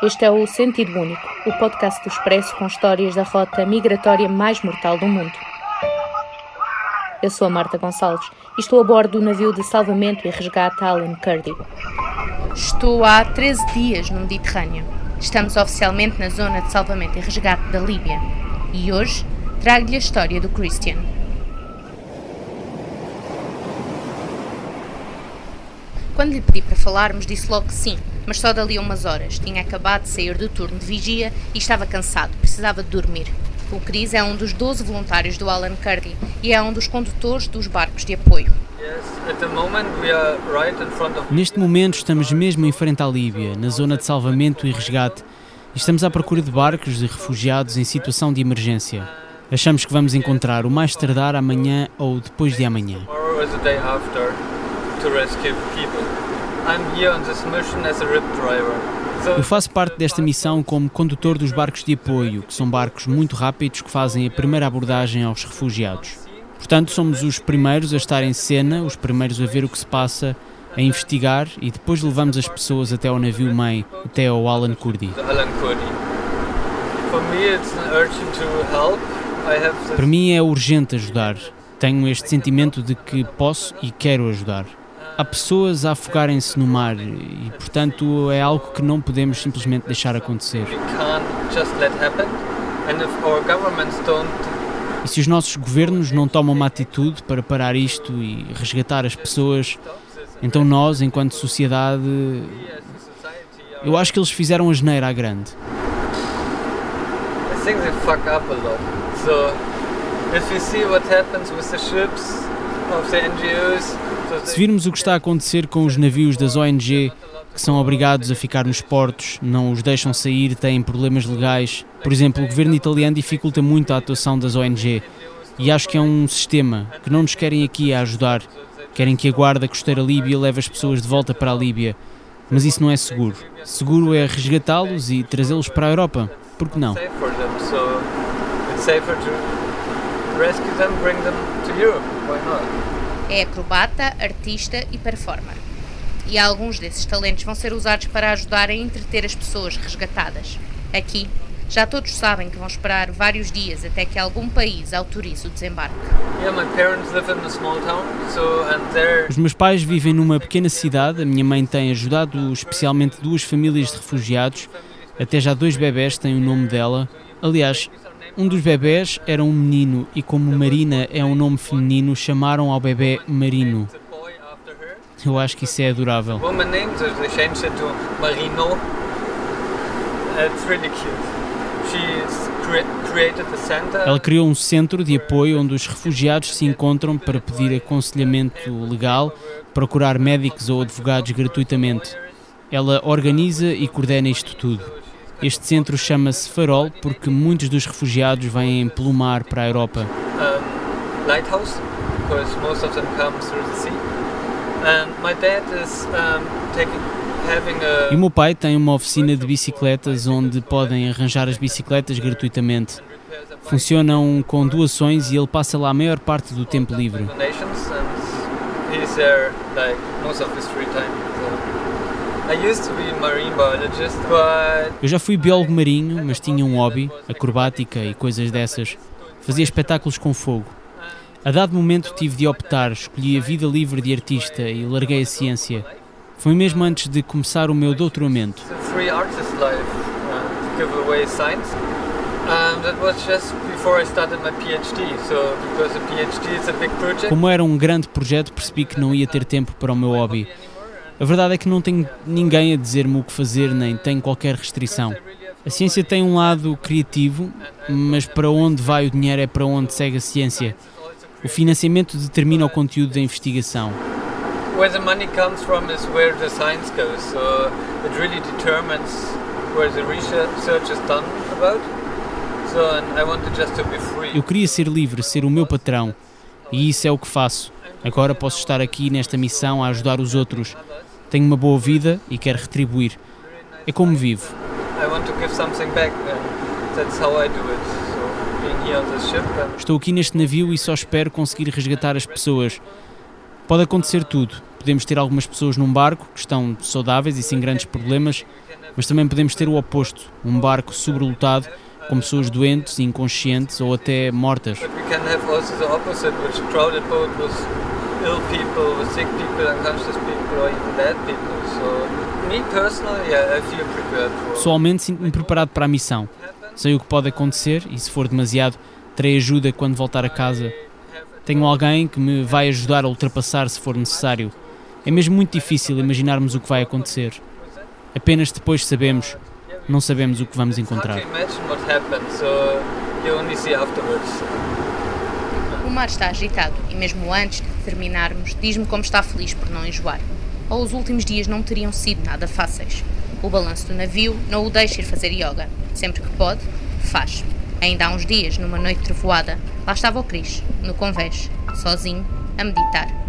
Este é o Sentido Único, o podcast do Expresso com histórias da rota migratória mais mortal do mundo. Eu sou a Marta Gonçalves e estou a bordo do navio de salvamento e resgate Alan Kurdi. Estou há 13 dias no Mediterrâneo. Estamos oficialmente na zona de salvamento e resgate da Líbia. E hoje trago-lhe a história do Christian. Quando lhe pedi para falarmos, disse logo que sim, mas só dali a umas horas. Tinha acabado de sair do turno de vigia e estava cansado, precisava de dormir. O Chris é um dos 12 voluntários do Alan Kurdi e é um dos condutores dos barcos de apoio. Neste momento estamos mesmo em frente à Líbia, na zona de salvamento e resgate, e estamos à procura de barcos de refugiados em situação de emergência. Achamos que vamos encontrar o mais tardar amanhã ou depois de amanhã. Eu faço parte desta missão como condutor dos barcos de apoio, que são barcos muito rápidos que fazem a primeira abordagem aos refugiados. Portanto, somos os primeiros a estar em cena, os primeiros a ver o que se passa, a investigar e depois levamos as pessoas até ao navio mãe, até ao Alan Kurdi. Para mim é urgente ajudar. Tenho este sentimento de que posso e quero ajudar há pessoas a afogarem-se no mar e, portanto, é algo que não podemos simplesmente deixar acontecer. E se os nossos governos não tomam uma atitude para parar isto e resgatar as pessoas, então nós, enquanto sociedade, eu acho que eles fizeram a geneira à grande. I think they fuck up a lot. So, if you see what happens with the ships se virmos o que está a acontecer com os navios das ONG que são obrigados a ficar nos portos, não os deixam sair, têm problemas legais. Por exemplo, o governo italiano dificulta muito a atuação das ONG e acho que é um sistema que não nos querem aqui a ajudar. Querem que a Guarda Costeira Líbia leve as pessoas de volta para a Líbia. Mas isso não é seguro. Seguro é resgatá-los e trazê-los para a Europa. Por que não? Rescue them, bring them to Europe. Why not? É acrobata, artista e performer. E alguns desses talentos vão ser usados para ajudar a entreter as pessoas resgatadas. Aqui, já todos sabem que vão esperar vários dias até que algum país autorize o desembarque. Os meus pais vivem numa pequena cidade. A minha mãe tem ajudado especialmente duas famílias de refugiados. Até já dois bebés têm o nome dela. Aliás, um dos bebés era um menino e como Marina é um nome feminino, chamaram ao bebê Marino. Eu acho que isso é adorável. Ela criou um centro de apoio onde os refugiados se encontram para pedir aconselhamento legal, procurar médicos ou advogados gratuitamente. Ela organiza e coordena isto tudo. Este centro chama-se Farol porque muitos dos refugiados vêm pelo mar para a Europa. Um, lighthouse, because most of them come through the sea. And my dad is um, taking e o meu pai tem uma oficina de bicicletas onde podem arranjar as bicicletas gratuitamente. Funcionam com doações e ele passa lá a maior parte do tempo livre. Eu já fui biólogo marinho, mas tinha um hobby, acrobática e coisas dessas. Fazia espetáculos com fogo. A dado momento tive de optar, escolhi a vida livre de artista e larguei a ciência. Foi mesmo antes de começar o meu doutoramento. Como era um grande projeto, percebi que não ia ter tempo para o meu hobby. A verdade é que não tenho ninguém a dizer-me o que fazer, nem tenho qualquer restrição. A ciência tem um lado criativo, mas para onde vai o dinheiro é para onde segue a ciência. O financiamento determina o conteúdo da investigação. Where the money comes from is where the science goes. So it really determines where the research is done about. So I wanted just to be free. Eu queria ser livre, ser o meu patrão, e isso é o que faço. Agora posso estar aqui nesta missão a ajudar os outros tenho uma boa vida e quero retribuir. É como vivo. Estou aqui neste navio e só espero conseguir resgatar as pessoas. Pode acontecer tudo. Podemos ter algumas pessoas num barco que estão saudáveis e sem grandes problemas, Mas também podemos ter o oposto, um barco sobrelotado com pessoas doentes, inconscientes ou até mortas. Pessoalmente sinto-me preparado para a missão. Sei o que pode acontecer e se for demasiado, terei ajuda quando voltar a casa. Tenho alguém que me vai ajudar a ultrapassar se for necessário. É mesmo muito difícil imaginarmos o que vai acontecer. Apenas depois sabemos, não sabemos o que vamos encontrar. O mar está agitado e, mesmo antes de terminarmos, diz-me como está feliz por não enjoar. Ou os últimos dias não teriam sido nada fáceis. O balanço do navio não o deixa ir fazer yoga. Sempre que pode, faz. Ainda há uns dias, numa noite trovoada, lá estava o Cris, no convés, sozinho, a meditar.